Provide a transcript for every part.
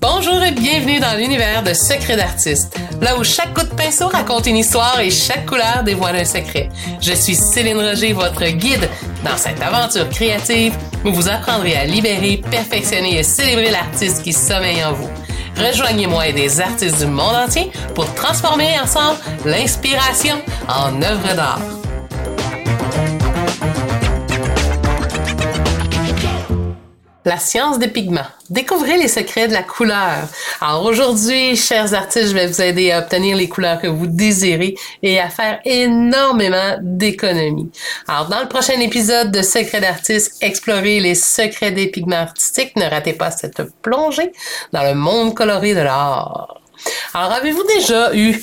Bonjour et bienvenue dans l'univers de Secrets d'artistes, là où chaque coup de pinceau raconte une histoire et chaque couleur dévoile un secret. Je suis Céline Roger, votre guide dans cette aventure créative où vous apprendrez à libérer, perfectionner et célébrer l'artiste qui sommeille en vous. Rejoignez-moi et des artistes du monde entier pour transformer ensemble l'inspiration en œuvre d'art. La science des pigments. Découvrez les secrets de la couleur. Alors aujourd'hui, chers artistes, je vais vous aider à obtenir les couleurs que vous désirez et à faire énormément d'économies. Alors dans le prochain épisode de Secrets d'artistes, explorez les secrets des pigments artistiques. Ne ratez pas cette plongée dans le monde coloré de l'art. Alors avez-vous déjà eu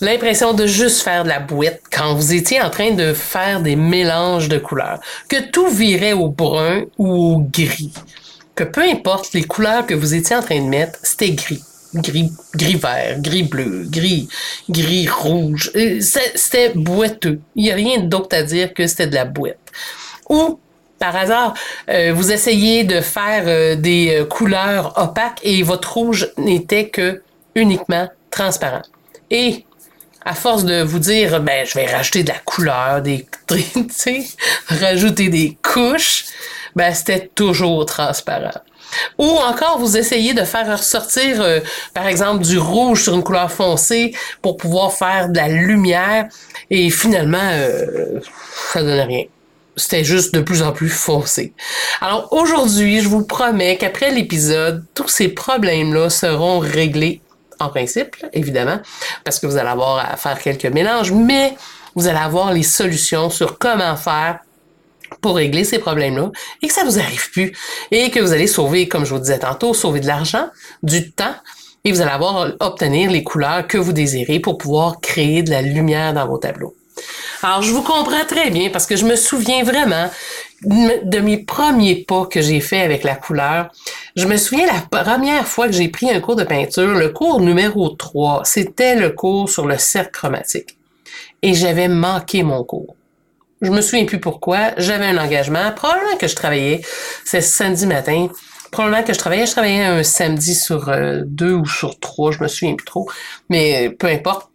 l'impression de juste faire de la bouette quand vous étiez en train de faire des mélanges de couleurs, que tout virait au brun ou au gris, que peu importe les couleurs que vous étiez en train de mettre, c'était gris. Gris, gris vert, gris bleu, gris, gris rouge. Euh, c'était boiteux. Il n'y a rien d'autre à dire que c'était de la boîte. Ou par hasard, euh, vous essayez de faire euh, des couleurs opaques et votre rouge n'était que uniquement transparent. Et à force de vous dire, ben, je vais rajouter de la couleur, des, rajouter des couches, ben, c'était toujours transparent. Ou encore, vous essayez de faire ressortir, euh, par exemple, du rouge sur une couleur foncée pour pouvoir faire de la lumière et finalement, euh, ça donne rien. C'était juste de plus en plus foncé. Alors aujourd'hui, je vous promets qu'après l'épisode, tous ces problèmes-là seront réglés en principe, évidemment, parce que vous allez avoir à faire quelques mélanges, mais vous allez avoir les solutions sur comment faire pour régler ces problèmes-là et que ça vous arrive plus et que vous allez sauver, comme je vous disais tantôt, sauver de l'argent, du temps et vous allez avoir obtenir les couleurs que vous désirez pour pouvoir créer de la lumière dans vos tableaux. Alors, je vous comprends très bien parce que je me souviens vraiment de mes premiers pas que j'ai fait avec la couleur. Je me souviens la première fois que j'ai pris un cours de peinture, le cours numéro 3, c'était le cours sur le cercle chromatique. Et j'avais manqué mon cours. Je me souviens plus pourquoi. J'avais un engagement. Probablement que je travaillais. C'est samedi matin. Probablement que je travaillais. Je travaillais un samedi sur euh, deux ou sur trois. Je me souviens plus trop. Mais peu importe.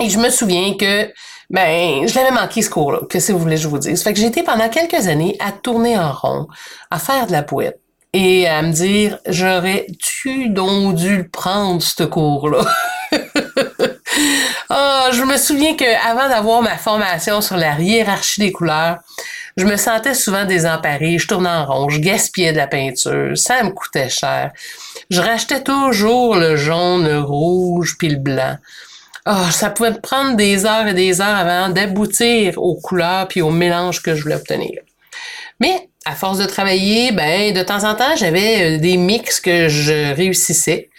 Et je me souviens que ben, je l'avais manqué ce cours-là. Qu'est-ce que vous voulez je vous dise? Fait que j'ai été pendant quelques années à tourner en rond, à faire de la poète et à me dire, j'aurais-tu donc dû prendre, ce cours-là? oh, je me souviens que avant d'avoir ma formation sur la hiérarchie des couleurs, je me sentais souvent désemparée, je tournais en rond, je gaspillais de la peinture, ça me coûtait cher. Je rachetais toujours le jaune, le rouge puis le blanc. Oh, ça pouvait me prendre des heures et des heures avant d'aboutir aux couleurs puis aux mélanges que je voulais obtenir. Mais à force de travailler, ben de temps en temps, j'avais euh, des mix que je réussissais.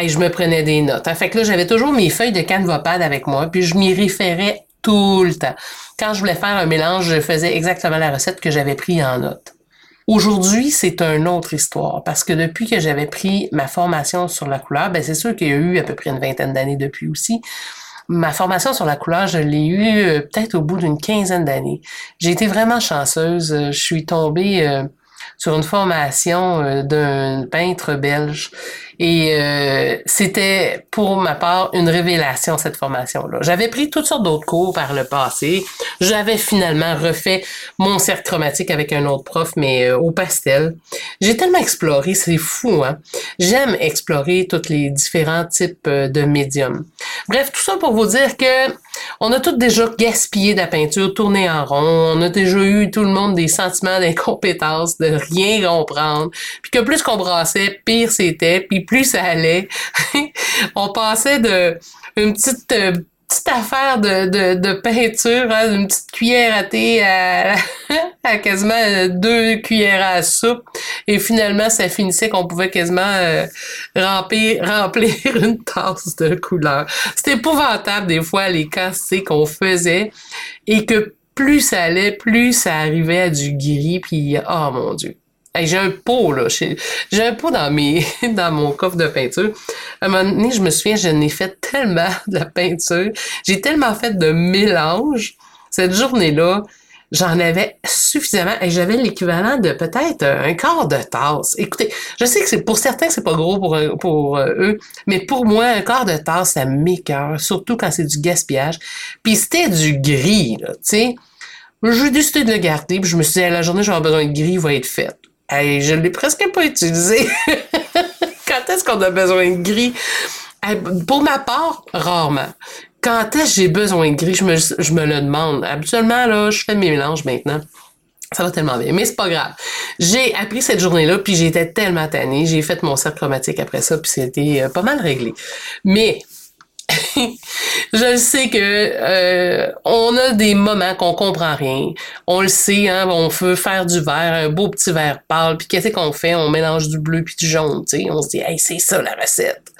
Et je me prenais des notes. Fait que là, j'avais toujours mes feuilles de canvapad avec moi, puis je m'y référais tout le temps. Quand je voulais faire un mélange, je faisais exactement la recette que j'avais pris en note. Aujourd'hui, c'est une autre histoire parce que depuis que j'avais pris ma formation sur la couleur, ben c'est sûr qu'il y a eu à peu près une vingtaine d'années depuis aussi. Ma formation sur la couleur, je l'ai eue euh, peut-être au bout d'une quinzaine d'années. J'ai été vraiment chanceuse. Euh, je suis tombée euh, sur une formation d'un peintre belge et euh, c'était pour ma part une révélation cette formation-là. J'avais pris toutes sortes d'autres cours par le passé. J'avais finalement refait mon cercle chromatique avec un autre prof, mais euh, au pastel. J'ai tellement exploré, c'est fou, hein. J'aime explorer tous les différents types euh, de médiums. Bref, tout ça pour vous dire que on a tous déjà gaspillé de la peinture, tourné en rond. On a déjà eu tout le monde des sentiments d'incompétence, de rien comprendre. Puis que plus qu'on brassait, pire c'était. Puis plus ça allait. on passait de une petite euh, petite affaire de, de, de peinture, hein, une petite cuillère à thé à, quasiment euh, deux cuillères à soupe. Et finalement, ça finissait qu'on pouvait quasiment euh, remplir, remplir une tasse de couleur. C'était épouvantable des fois les cassés qu'on faisait et que plus ça allait, plus ça arrivait à du gris, puis oh mon Dieu j'ai un pot, là. J'ai un pot dans mes, dans mon coffre de peinture. À un moment donné, je me souviens, je n'ai fait tellement de la peinture. J'ai tellement fait de mélange. Cette journée-là, j'en avais suffisamment et j'avais l'équivalent de peut-être un quart de tasse. Écoutez, je sais que c'est pour certains c'est pas gros pour pour euh, eux, mais pour moi un quart de tasse ça m'écœure, surtout quand c'est du gaspillage. Puis c'était du gris tu sais. J'ai décidé de le garder, puis je me suis dit à la journée j'aurai besoin de gris, il va être fait. Et je l'ai presque pas utilisé. quand est-ce qu'on a besoin de gris? Pour ma part, rarement quand est-ce que j'ai besoin de gris, je me, le demande. Habituellement, je fais mes mélanges maintenant. Ça va tellement bien. Mais c'est pas grave. J'ai appris cette journée-là, puis j'étais tellement tannée. J'ai fait mon cercle chromatique après ça, puis c'était euh, pas mal réglé. Mais je sais que euh, on a des moments qu'on comprend rien. On le sait, hein, on veut faire du vert, un beau petit vert pâle, puis qu'est-ce qu'on fait? On mélange du bleu puis du jaune, tu sais. On se dit, hey, c'est ça la recette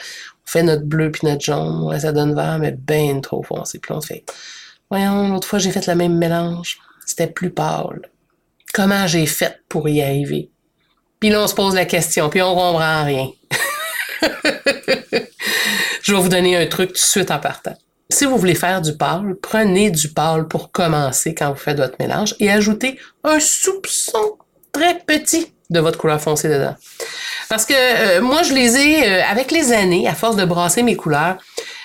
fait notre bleu puis notre jaune, ouais, ça donne vert, mais bien trop foncé. Puis on se fait, voyons, l'autre fois j'ai fait le même mélange, c'était plus pâle. Comment j'ai fait pour y arriver? Puis là, on se pose la question, puis on comprend rien. Je vais vous donner un truc tout de suite en partant. Si vous voulez faire du pâle, prenez du pâle pour commencer quand vous faites votre mélange et ajoutez un soupçon très petit de votre couleur foncée dedans. Parce que euh, moi, je les ai, euh, avec les années, à force de brasser mes couleurs,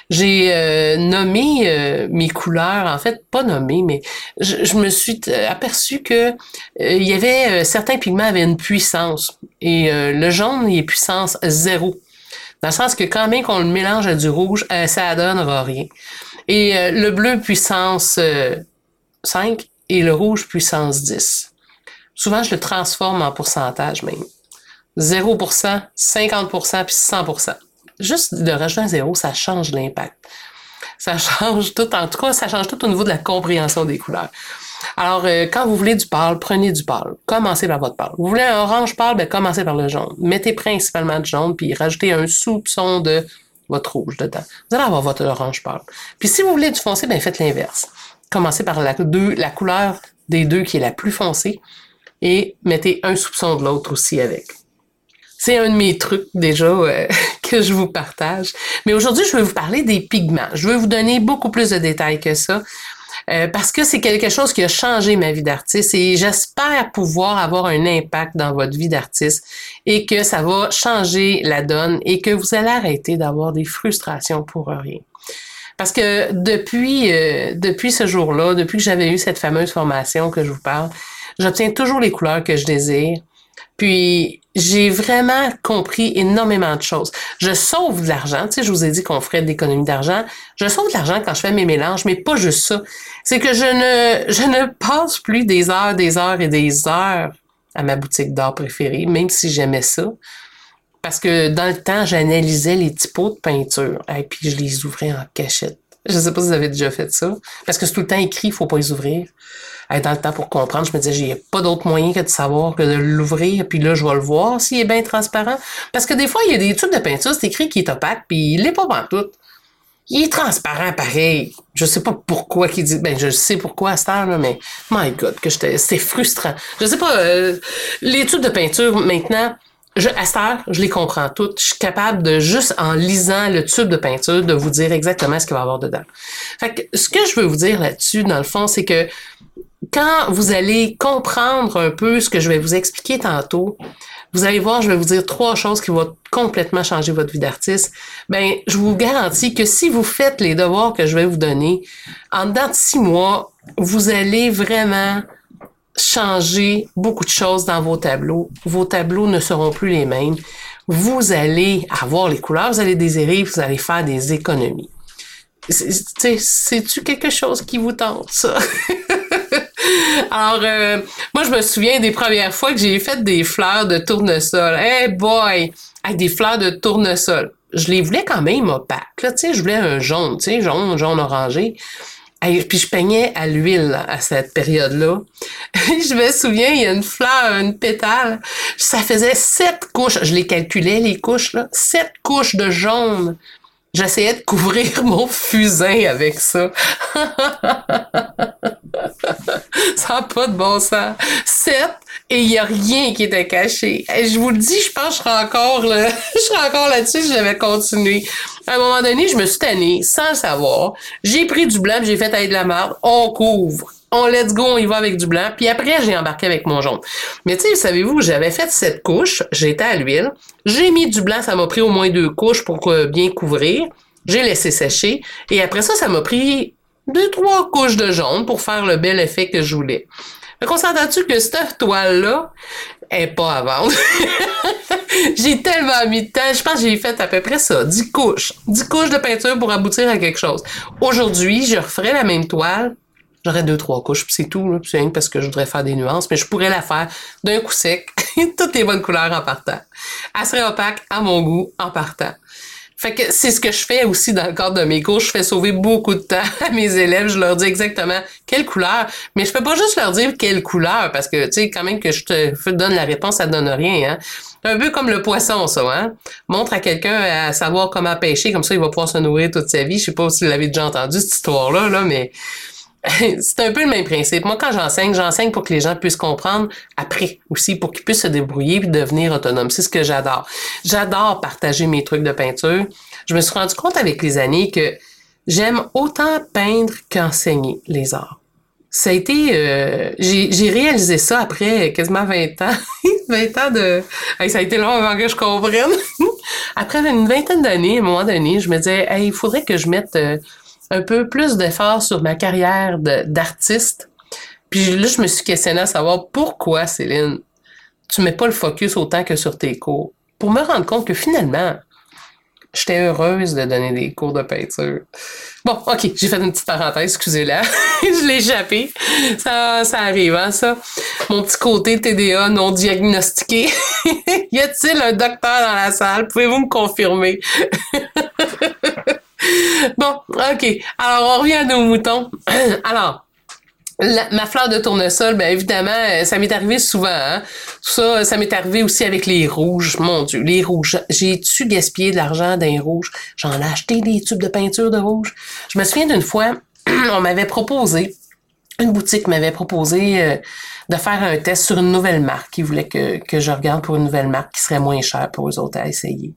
j'ai euh, nommé mes couleurs, en fait, pas nommé, mais je, me suis aperçu que il y avait certains pigments avaient une puissance. Et le jaune, il est puissance zéro. Dans le sens que quand même qu'on le mélange à du rouge, ça donnera rien. Et le bleu puissance 5 et le rouge puissance 10. Souvent, je le transforme en pourcentage même. 0%, 50%, puis 100%. Juste de rajouter un zéro, ça change l'impact. Ça change tout, en tout cas, ça change tout au niveau de la compréhension des couleurs. Alors, euh, quand vous voulez du pâle, prenez du pâle. Commencez par votre pâle. Vous voulez un orange pâle, ben commencez par le jaune. Mettez principalement du jaune, puis rajoutez un soupçon de votre rouge dedans. Vous allez avoir votre orange pâle. Puis si vous voulez du foncé, ben faites l'inverse. Commencez par la, deux, la couleur des deux qui est la plus foncée et mettez un soupçon de l'autre aussi avec. C'est un de mes trucs déjà euh, que je vous partage. Mais aujourd'hui, je vais vous parler des pigments. Je vais vous donner beaucoup plus de détails que ça. Euh, parce que c'est quelque chose qui a changé ma vie d'artiste et j'espère pouvoir avoir un impact dans votre vie d'artiste et que ça va changer la donne et que vous allez arrêter d'avoir des frustrations pour rien. Parce que depuis, euh, depuis ce jour-là, depuis que j'avais eu cette fameuse formation que je vous parle, j'obtiens toujours les couleurs que je désire. Puis j'ai vraiment compris énormément de choses. Je sauve de l'argent, tu sais, je vous ai dit qu'on ferait de l'économie d'argent. Je sauve de l'argent quand je fais mes mélanges, mais pas juste ça. C'est que je ne, je ne passe plus des heures, des heures et des heures à ma boutique d'art préférée, même si j'aimais ça. Parce que dans le temps, j'analysais les typos de peinture et puis je les ouvrais en cachette. Je sais pas si vous avez déjà fait ça. Parce que c'est tout le temps écrit, il faut pas les ouvrir être dans le temps pour comprendre. Je me disais, j'ai pas d'autre moyen que de savoir que de l'ouvrir, puis là, je vais le voir s'il est bien transparent. Parce que des fois, il y a des tubes de peinture, c'est écrit qu'il est opaque, puis il l'est pas tout. Il est transparent pareil. Je sais pas pourquoi qu'il dit. Ben, je sais pourquoi à cette heure, mais my God, que j'étais. C'était frustrant. Je sais pas. Euh, les tubes de peinture, maintenant, je, à cette heure, je les comprends toutes. Je suis capable de, juste en lisant le tube de peinture, de vous dire exactement ce qu'il va y avoir dedans. Fait que, ce que je veux vous dire là-dessus, dans le fond, c'est que quand vous allez comprendre un peu ce que je vais vous expliquer tantôt, vous allez voir, je vais vous dire trois choses qui vont complètement changer votre vie d'artiste. Ben, je vous garantis que si vous faites les devoirs que je vais vous donner, en dedans de six mois, vous allez vraiment changer beaucoup de choses dans vos tableaux. Vos tableaux ne seront plus les mêmes. Vous allez avoir les couleurs, vous allez désirer, vous allez faire des économies. C'est-tu quelque chose qui vous tente? Alors, euh, moi, je me souviens des premières fois que j'ai fait des fleurs de tournesol. Hey boy! Avec des fleurs de tournesol. Je les voulais quand même opaques. Là, tu sais, je voulais un jaune, tu sais, jaune, jaune orangé. Et puis je peignais à l'huile à cette période-là. je me souviens, il y a une fleur, une pétale. Ça faisait sept couches. Je les calculais, les couches, là. Sept couches de jaune. J'essayais de couvrir mon fusain avec ça. ça n'a pas de bon sens. Sept, et il n'y a rien qui était caché. Et je vous le dis, je pense que je serais encore là. je serais encore là-dessus si j'avais continué. À un moment donné, je me suis tannée, sans le savoir. J'ai pris du blanc, j'ai fait avec de la marde. On couvre. on let's go, on y va avec du blanc. Puis après, j'ai embarqué avec mon jaune. Mais tu sais, savez-vous, j'avais fait cette couche, j'étais à l'huile, j'ai mis du blanc, ça m'a pris au moins deux couches pour bien couvrir. J'ai laissé sécher. Et après ça, ça m'a pris deux, trois couches de jaune pour faire le bel effet que je voulais. Fait qu'on s'entend-tu que cette toile-là est pas à vendre? j'ai tellement mis de temps. Je pense que j'ai fait à peu près ça. 10 couches. 10 couches de peinture pour aboutir à quelque chose. Aujourd'hui, je referais la même toile. J'aurais deux, trois couches, puis c'est tout. C'est rien parce que je voudrais faire des nuances, mais je pourrais la faire d'un coup sec, toutes les bonnes couleurs en partant. Elle serait opaque à mon goût en partant. Fait que c'est ce que je fais aussi dans le cadre de mes cours. Je fais sauver beaucoup de temps à mes élèves. Je leur dis exactement quelle couleur. Mais je peux pas juste leur dire quelle couleur parce que, tu sais, quand même que je te donne la réponse, ça donne rien, hein. Un peu comme le poisson, ça, hein. Montre à quelqu'un à savoir comment pêcher, comme ça, il va pouvoir se nourrir toute sa vie. Je sais pas si vous l'avez déjà entendu, cette histoire-là, là, mais c'est un peu le même principe. Moi, quand j'enseigne, j'enseigne pour que les gens puissent comprendre après aussi, pour qu'ils puissent se débrouiller et devenir autonomes. C'est ce que j'adore. J'adore partager mes trucs de peinture. Je me suis rendu compte avec les années que j'aime autant peindre qu'enseigner les arts. Ça a été, euh, j'ai réalisé ça après quasiment 20 ans. 20 ans de, ça a été long avant que je comprenne. après une vingtaine d'années, à un moment donné, je me disais, il faudrait que je mette euh, un peu plus d'efforts sur ma carrière d'artiste. Puis là, je me suis questionné à savoir pourquoi, Céline, tu mets pas le focus autant que sur tes cours? Pour me rendre compte que finalement, j'étais heureuse de donner des cours de peinture. Bon, ok, j'ai fait une petite parenthèse, excusez-la. je l'ai échappé. Ça, ça arrive, hein, ça. Mon petit côté TDA non diagnostiqué. y a-t-il un docteur dans la salle? Pouvez-vous me confirmer? bon, OK. Alors, on revient à nos moutons. Alors, ma fleur de tournesol, bien évidemment, euh, ça m'est arrivé souvent. Hein? Ça, ça m'est arrivé aussi avec les rouges. Mon Dieu, les rouges. J'ai-tu gaspillé de l'argent dans les rouges? J'en ai acheté des tubes de peinture de rouge. Je me souviens d'une fois, on m'avait proposé, une boutique m'avait proposé euh, de faire un test sur une nouvelle marque. Ils voulaient que, que je regarde pour une nouvelle marque qui serait moins chère pour eux autres à essayer.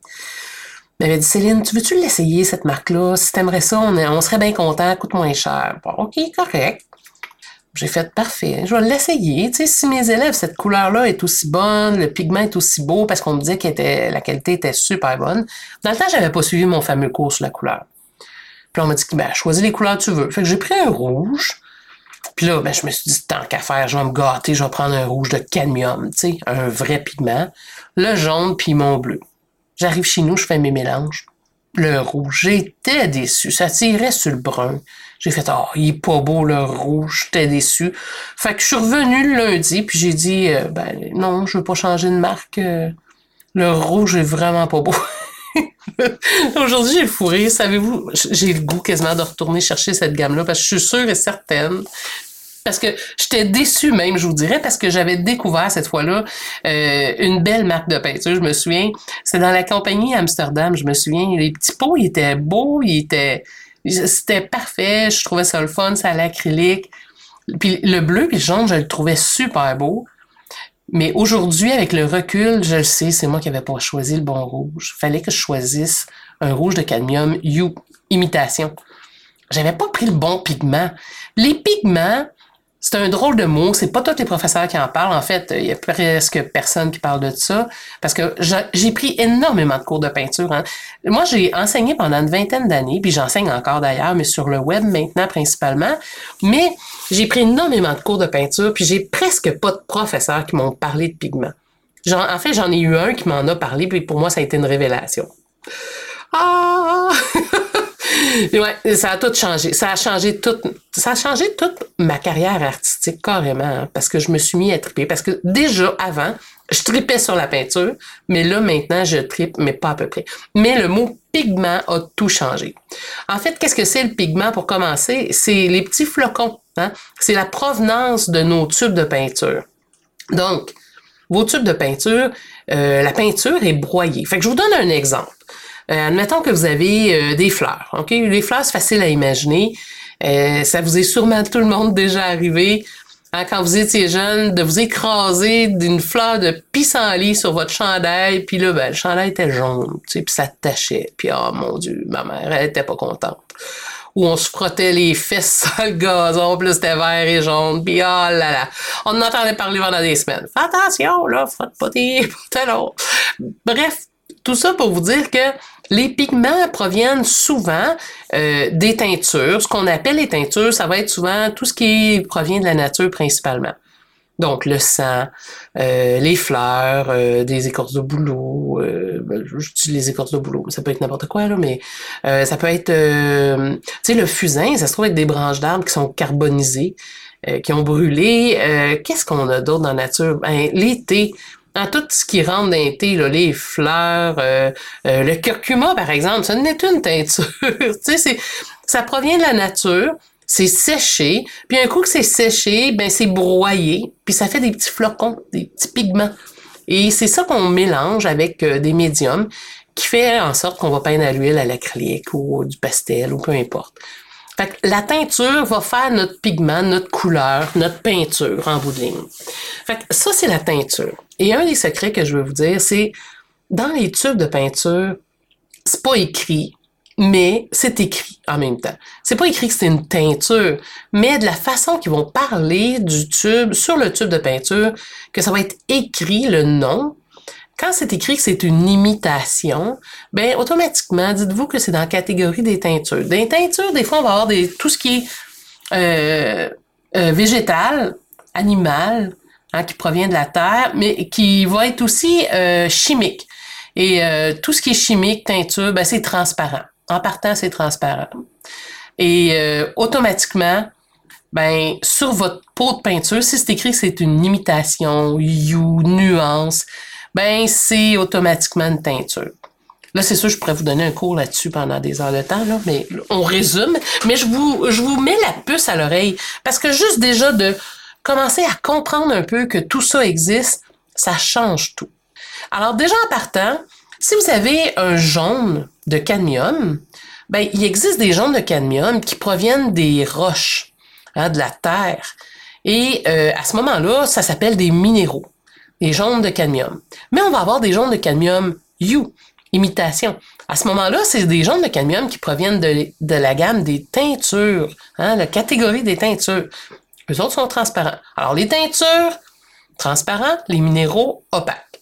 M'avait dit, Céline, tu veux-tu l'essayer, cette marque-là? Si t'aimerais ça, on, on serait bien content, coûte moins cher. Bon, OK, correct. J'ai fait parfait, je vais l'essayer. Tu sais, si mes élèves, cette couleur-là est aussi bonne, le pigment est aussi beau parce qu'on me disait que la qualité était super bonne. Dans le temps, j'avais pas suivi mon fameux cours sur la couleur. Puis on m'a dit, ben, choisis les couleurs que tu veux. Fait que j'ai pris un rouge. Puis là, ben, je me suis dit, tant qu'à faire, je vais me gâter, je vais prendre un rouge de cadmium, tu sais, un vrai pigment. Le jaune, puis mon bleu. J'arrive chez nous, je fais mes mélanges. Le rouge, j'étais déçu. Ça tirait sur le brun. J'ai fait, oh, il est pas beau le rouge, j'étais déçu. Fait que je suis revenu le lundi, puis j'ai dit, euh, ben non, je veux pas changer de marque. Euh, le rouge est vraiment pas beau. Aujourd'hui, j'ai fourré. Savez-vous, j'ai le goût quasiment de retourner chercher cette gamme-là parce que je suis sûre et certaine parce que j'étais déçue même, je vous dirais, parce que j'avais découvert cette fois-là euh, une belle marque de peinture. Je me souviens, c'est dans la compagnie Amsterdam. Je me souviens, les petits pots, ils étaient beaux, ils étaient, c'était parfait. Je trouvais ça le fun, ça à l'acrylique. Puis le bleu puis le jaune, je le trouvais super beau. Mais aujourd'hui, avec le recul, je le sais, c'est moi qui n'avais pas choisi le bon rouge. Fallait que je choisisse un rouge de cadmium You imitation. J'avais pas pris le bon pigment. Les pigments, c'est un drôle de mot. C'est pas tous les professeurs qui en parlent. En fait, il y a presque personne qui parle de ça. Parce que j'ai pris énormément de cours de peinture. Hein. Moi, j'ai enseigné pendant une vingtaine d'années, puis j'enseigne encore d'ailleurs, mais sur le web maintenant principalement. Mais j'ai pris énormément de cours de peinture, puis j'ai presque pas de professeurs qui m'ont parlé de pigments. en fait, j'en ai eu un qui m'en a parlé, puis pour moi, ça a été une révélation. Ah! ouais, ça a tout changé. Ça a changé toute, ça a changé toute ma carrière artistique carrément, hein, parce que je me suis mis à triper. Parce que déjà avant, je tripais sur la peinture, mais là maintenant je tripe, mais pas à peu près. Mais le mot pigment a tout changé. En fait, qu'est-ce que c'est le pigment pour commencer? C'est les petits flocons. Hein? C'est la provenance de nos tubes de peinture. Donc, vos tubes de peinture, euh, la peinture est broyée. Fait que je vous donne un exemple. Euh, admettons que vous avez euh, des fleurs. OK? Les fleurs, c'est facile à imaginer. Euh, ça vous est sûrement tout le monde déjà arrivé hein, quand vous étiez jeune de vous écraser d'une fleur de pissenlit sur votre chandail, puis là, ben, le chandail était jaune, tu sais, puis ça tachait. Puis oh mon Dieu, ma mère, elle était pas contente. où on se frottait les fesses sur le gazon, plus c'était vert et jaune, puis oh là là. On en entendait parler pendant des semaines. Fais attention, là, frotte pas tes pantalons. Bref, tout ça pour vous dire que les pigments proviennent souvent euh, des teintures. Ce qu'on appelle les teintures, ça va être souvent tout ce qui provient de la nature principalement. Donc le sang, euh, les fleurs, euh, des écorces de bouleau, ben, je dis les écorces de bouleau, ça peut être n'importe quoi là, mais ça peut être, tu sais, le fusain, ça se trouve être des branches d'arbres qui sont carbonisées, qui ont brûlé. Qu'est-ce qu'on a d'autre dans la nature? Ben l'été, dans tout ce qui rentre dans thé, les fleurs, euh, euh, le curcuma, par exemple, ça n'est une teinture. tu sais, ça provient de la nature, c'est séché, puis un coup que c'est séché, ben c'est broyé, puis ça fait des petits flocons, des petits pigments. Et c'est ça qu'on mélange avec euh, des médiums qui fait en sorte qu'on va peindre à l'huile, à l'acrylique ou du pastel ou peu importe. Fait que la teinture va faire notre pigment, notre couleur, notre peinture en bout de ligne. Fait que ça, c'est la teinture. Et un des secrets que je veux vous dire, c'est dans les tubes de peinture, c'est pas écrit, mais c'est écrit en même temps. C'est pas écrit que c'est une teinture, mais de la façon qu'ils vont parler du tube, sur le tube de peinture, que ça va être écrit le nom, quand c'est écrit que c'est une imitation, ben automatiquement, dites-vous que c'est dans la catégorie des teintures. Des teintures, des fois, on va avoir tout ce qui est euh, euh, végétal, animal, hein, qui provient de la terre, mais qui va être aussi euh, chimique. Et tout ce qui est chimique, teinture, ben, c'est transparent. En partant, c'est transparent. Et automatiquement, ben sur votre pot de peinture, si c'est écrit que c'est une imitation, you, nuance, ben c'est automatiquement une teinture. Là, c'est sûr, je pourrais vous donner un cours là-dessus pendant des heures de temps, là, mais on résume. Mais je vous, je vous mets la puce à l'oreille parce que juste déjà de commencer à comprendre un peu que tout ça existe, ça change tout. Alors déjà en partant, si vous avez un jaune de cadmium, ben il existe des jaunes de cadmium qui proviennent des roches, hein, de la terre. Et euh, à ce moment-là, ça s'appelle des minéraux des jaunes de cadmium. Mais on va avoir des jaunes de cadmium U, imitation. À ce moment-là, c'est des jaunes de cadmium qui proviennent de, la gamme des teintures, hein, la catégorie des teintures. Les autres sont transparents. Alors, les teintures, transparents, les minéraux, opaques.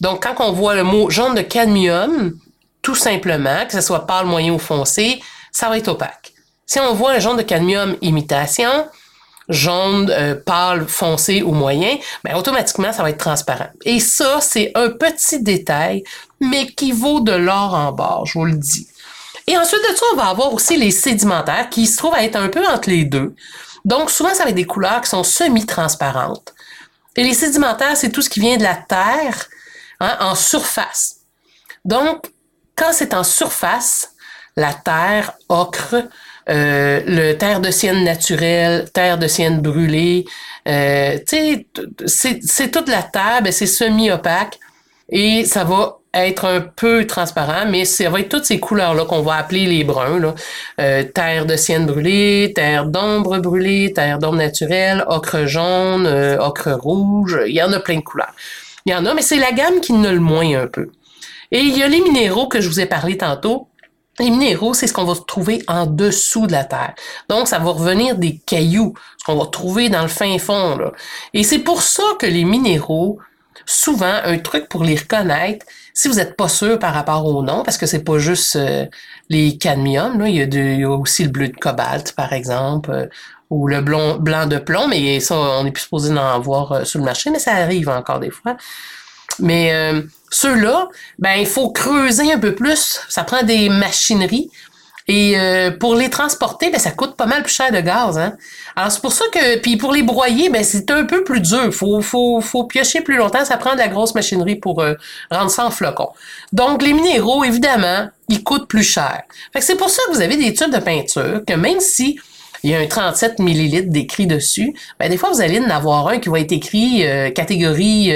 Donc, quand on voit le mot jaune de cadmium, tout simplement, que ce soit pâle, moyen ou foncé, ça va être opaque. Si on voit un jaune de cadmium imitation, jaune, euh, pâle, foncé ou moyen, ben automatiquement, ça va être transparent. Et ça, c'est un petit détail, mais qui vaut de l'or en barre, je vous le dis. Et ensuite de ça, on va avoir aussi les sédimentaires qui se trouvent à être un peu entre les deux. Donc, souvent, ça va être des couleurs qui sont semi-transparentes. Et les sédimentaires, c'est tout ce qui vient de la terre hein, en surface. Donc, quand c'est en surface, la terre, ocre, euh, le terre de sienne naturelle, terre de sienne brûlée. Euh, c'est toute la table, c'est semi-opaque et ça va être un peu transparent, mais ça va être toutes ces couleurs-là qu'on va appeler les bruns. Euh, terre de sienne brûlée, terre d'ombre brûlée, terre d'ombre naturelle, ocre jaune, euh, ocre rouge. Il y en a plein de couleurs. Il y en a, mais c'est la gamme qui ne le moins un peu. Et il y a les minéraux que je vous ai parlé tantôt. Les minéraux, c'est ce qu'on va trouver en dessous de la terre. Donc, ça va revenir des cailloux, ce qu'on va trouver dans le fin fond. Et c'est pour ça que les minéraux, souvent, un truc pour les reconnaître, si vous n'êtes pas sûr par rapport au nom, parce que c'est pas juste euh, les cadmiums, là, il, y a il, y a aussi le bleu de cobalt, par exemple, euh, ou le blanc, de plomb, mais ça, on est plus supposé d'en avoir euh, sur le marché, mais ça arrive encore des fois. Mais euh, ceux-là, ben il faut creuser un peu plus. Ça prend des machineries. Et euh, pour les transporter, ben, ça coûte pas mal plus cher de gaz. Hein? Alors c'est pour ça que, puis pour les broyer, ben, c'est un peu plus dur. Faut, faut, faut piocher plus longtemps. Ça prend de la grosse machinerie pour euh, rendre ça en flocon. Donc les minéraux, évidemment, ils coûtent plus cher. Fait c'est pour ça que vous avez des tubes de peinture que même si il y a un 37 millilitres d'écrit dessus, ben, des fois vous allez en avoir un qui va être écrit catégorie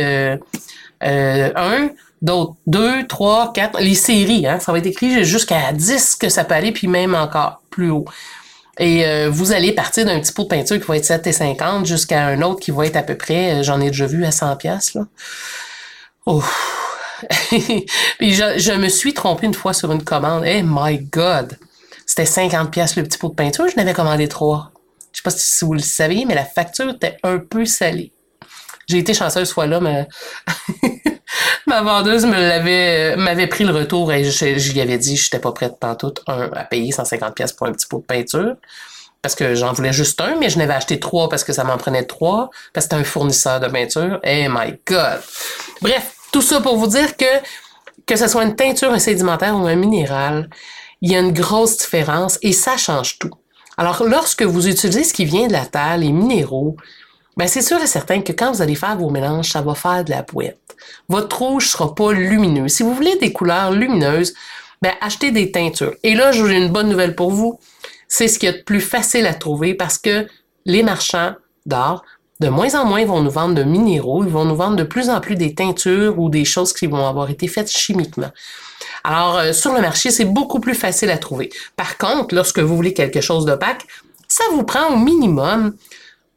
euh, un, d'autres deux, trois, quatre, les séries, hein, ça va être écrit jusqu'à 10 que ça peut aller, puis même encore plus haut. Et euh, vous allez partir d'un petit pot de peinture qui va être 7,50 jusqu'à un autre qui va être à peu près, euh, j'en ai déjà vu à 100 pièces là. Puis je, me suis trompé une fois sur une commande. Eh my God! c'était 50 pièces le petit pot de peinture, je n'avais commandé trois. Je sais pas si vous le savez, mais la facture était un peu salée. J'ai été chanceuse ce fois-là, mais ma vendeuse me l'avait m'avait pris le retour et je, lui avais dit que j'étais pas prête pantoute un, à payer 150 pièces pour un petit pot de peinture parce que j'en voulais juste un, mais je n'avais acheté trois parce que ça m'en prenait trois, parce que c'était un fournisseur de peinture. Eh my God! Bref, tout ça pour vous dire que que ce soit une teinture, un sédimentaire ou un minéral, il y a une grosse différence et ça change tout. Alors, lorsque vous utilisez ce qui vient de la terre, les minéraux, ben c'est sûr et certain que quand vous allez faire vos mélanges, ça va faire de la boîte. Votre rouge sera pas lumineux. Si vous voulez des couleurs lumineuses, ben achetez des teintures. Et là, j'ai une bonne nouvelle pour vous c'est ce qui est de plus facile à trouver parce que les marchands d'art, de moins en moins, vont nous vendre de minéraux, ils vont nous vendre de plus en plus des teintures ou des choses qui vont avoir été faites chimiquement. Alors, euh, sur le marché, c'est beaucoup plus facile à trouver. Par contre, lorsque vous voulez quelque chose d'opaque, ça vous prend au minimum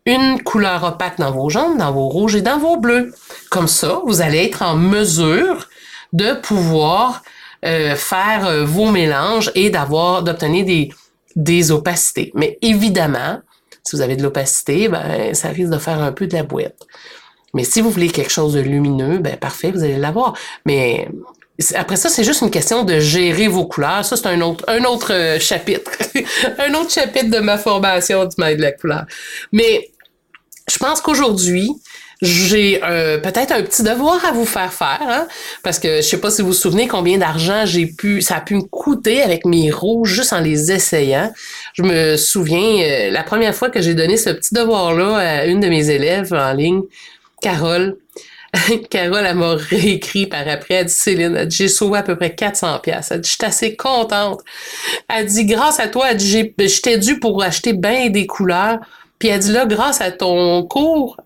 une couleur opaque dans vos jaunes, dans vos rouges et dans vos bleus. Comme ça, vous allez être en mesure de pouvoir euh, faire euh, vos mélanges et d'obtenir des, opacités. Mais évidemment, si vous avez de l'opacité, ben, ça risque de faire un peu de la boîte. Mais si vous voulez quelque chose de lumineux, ben, parfait, vous allez l'avoir. Mais après ça, c'est juste une question de gérer vos couleurs. Ça, c'est un autre, un autre euh, chapitre. un autre chapitre de ma formation du maître de la couleur. Mais je pense qu'aujourd'hui, j'ai euh, peut-être un petit devoir à vous faire faire, hein, parce que je sais pas si vous vous souvenez combien d'argent j'ai pu, ça a pu me coûter avec mes rouges juste en les essayant. Je me souviens euh, la première fois que j'ai donné ce petit devoir-là à une de mes élèves en ligne, Carole. Carole, elle m'a réécrit par après. Elle dit, Céline, j'ai sauvé à peu près 400 pièces. Elle dit, je suis assez contente. Elle dit, grâce à toi, elle dit, j'étais dû pour acheter bien des couleurs. Puis elle dit, là, grâce à ton cours,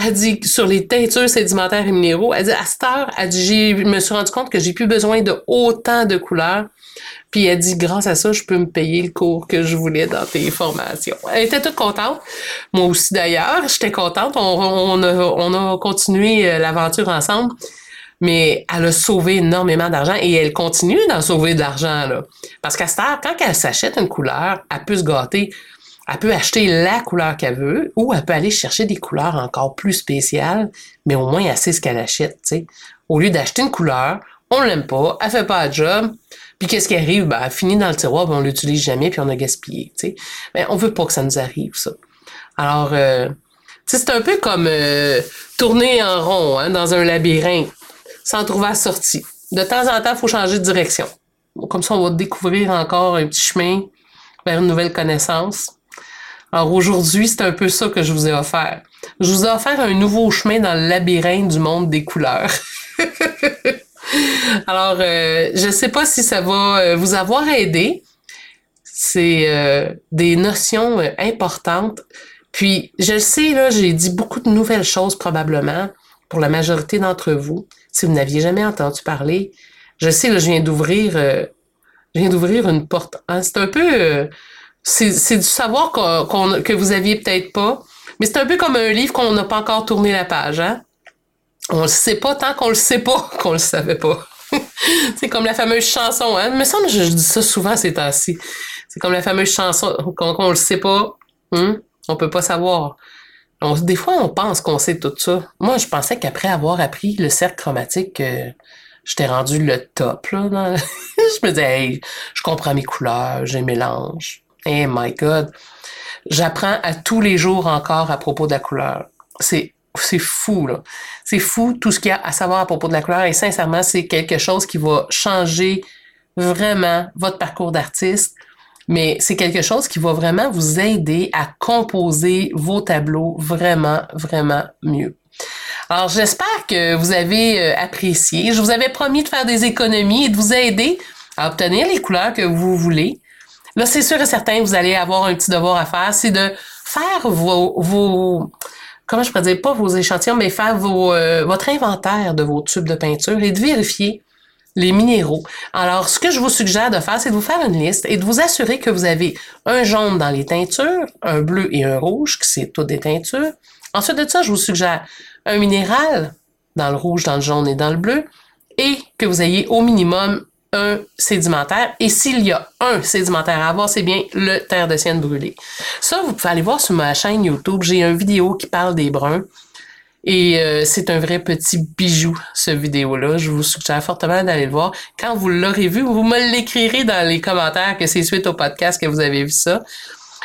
elle dit sur les teintures sédimentaires et minéraux, elle dit à cette heure, elle dit, je me suis rendu compte que j'ai plus besoin de autant de couleurs. Puis elle dit, grâce à ça, je peux me payer le cours que je voulais dans tes formations. Elle était toute contente. Moi aussi d'ailleurs, j'étais contente. On, a, on a continué euh, l'aventure ensemble. Mais elle a sauvé énormément d'argent et elle continue d'en sauver de l'argent. Là. Parce qu'à cette heure, quand elle s'achète une couleur, elle peut se gâter elle peut acheter la couleur qu'elle veut ou elle peut aller chercher des couleurs encore plus spéciales, mais au moins elle sait ce qu'elle achète. sais. Au lieu d'acheter une couleur, on l'aime pas, elle fait pas le job, puis qu'est-ce qui arrive? Ben, elle finit dans le tiroir, ben, on l'utilise jamais, puis on a gaspillé. sais. Ben, on veut pas que ça nous arrive, ça. Alors, euh, c'est un peu comme euh, tourner en rond hein, dans un labyrinthe sans trouver la sortie. De temps en temps, il faut changer de direction. Comme ça, on va découvrir encore un petit chemin vers une nouvelle connaissance. Alors aujourd'hui, c'est un peu ça que je vous ai offert. Je vous ai offert un nouveau chemin dans le labyrinthe du monde des couleurs. Alors, euh, je ne sais pas si ça va euh, vous avoir aidé. C'est euh, des notions importantes. Puis, je sais, là, j'ai dit beaucoup de nouvelles choses probablement pour la majorité d'entre vous. Si vous n'aviez jamais entendu parler, je sais, là, je viens d'ouvrir, je viens d'ouvrir une porte. Hein. C'est un peu c'est du savoir que vous aviez peut-être pas. Mais c'est un peu comme un livre qu'on n'a pas encore tourné la page, hein? On le sait pas tant qu'on le sait pas qu'on le savait pas. c'est comme la fameuse chanson, hein? Il me semble que je dis ça souvent ces temps-ci. C'est comme la fameuse chanson qu'on le sait pas. Hein? On peut pas savoir. des fois, on pense qu'on sait tout ça. Moi, je pensais qu'après avoir appris le cercle chromatique, j'étais rendu le top. Là, je me disais, je comprends mes couleurs, j'ai mélange. Eh my God. J'apprends à tous les jours encore à propos de la couleur. C'est c'est fou, là. C'est fou tout ce qu'il y a à savoir à propos de la couleur et sincèrement, c'est quelque chose qui va changer vraiment votre parcours d'artiste, mais c'est quelque chose qui va vraiment vous aider à composer vos tableaux vraiment, vraiment mieux. Alors, j'espère que vous avez euh, apprécié. Je vous avais promis de faire des économies et de vous aider à obtenir les couleurs que vous voulez. Là, c'est sûr et certain, vous allez avoir un petit devoir à faire, c'est de faire vos, vos comment je pourrais dire, pas vos échantillons, mais faire euh, votre inventaire de vos tubes de peinture et de vérifier les minéraux. Alors, ce que je vous suggère de faire, c'est de vous faire une liste et de vous assurer que vous avez un jaune dans les teintures, un bleu et un rouge, qui c'est toutes des teintures. Ensuite de ça, je vous suggère un minéral dans le rouge, dans le jaune et dans le bleu, et que vous ayez au minimum un sédimentaire. Et s'il y a un sédimentaire à avoir, c'est bien le terre de sienne brûlée. Ça, vous pouvez aller voir sur ma chaîne YouTube. J'ai une vidéo qui parle des bruns. Et euh, c'est un vrai petit bijou, ce vidéo-là. Je vous suggère fortement d'aller le voir. Quand vous l'aurez vu, vous me l'écrirez dans les commentaires que c'est suite au podcast que vous avez vu ça.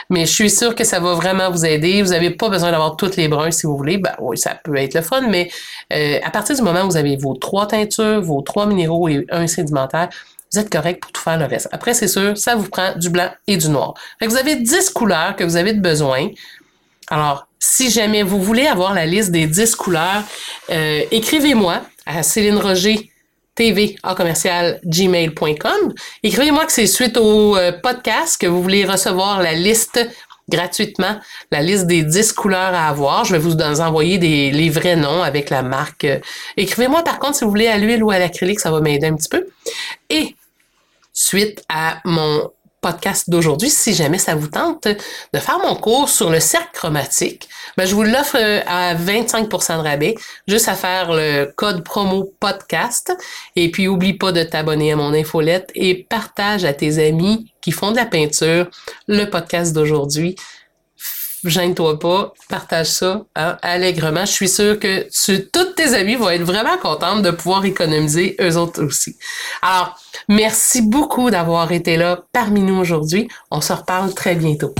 Mais je suis sûre que ça va vraiment vous aider. Vous n'avez pas besoin d'avoir toutes les bruns si vous voulez. Ben oui, ça peut être le fun, mais euh, à partir du moment où vous avez vos trois teintures, vos trois minéraux et un sédimentaire, vous êtes correct pour tout faire le reste. Après, c'est sûr, ça vous prend du blanc et du noir. Fait que vous avez 10 couleurs que vous avez besoin. Alors, si jamais vous voulez avoir la liste des 10 couleurs, euh, écrivez-moi à Céline Roger tv commercial gmail.com. Écrivez-moi que c'est suite au euh, podcast que vous voulez recevoir la liste gratuitement, la liste des 10 couleurs à avoir. Je vais vous envoyer des, les vrais noms avec la marque. Écrivez-moi par contre si vous voulez à l'huile ou à l'acrylique, ça va m'aider un petit peu. Et suite à mon podcast d'aujourd'hui, si jamais ça vous tente de faire mon cours sur le cercle chromatique, ben, je vous l'offre euh, à 25% de rabais, juste à faire le code promo podcast. Et puis, oublie pas de t'abonner à mon infolette et partage à tes amis qui font de la peinture le podcast d'aujourd'hui gêne-toi pas, partage ça hein, allègrement. Je suis sûre que toutes tes amis vont être vraiment contentes de pouvoir économiser eux autres aussi. Alors, merci beaucoup d'avoir été là parmi nous aujourd'hui. On se reparle très bientôt.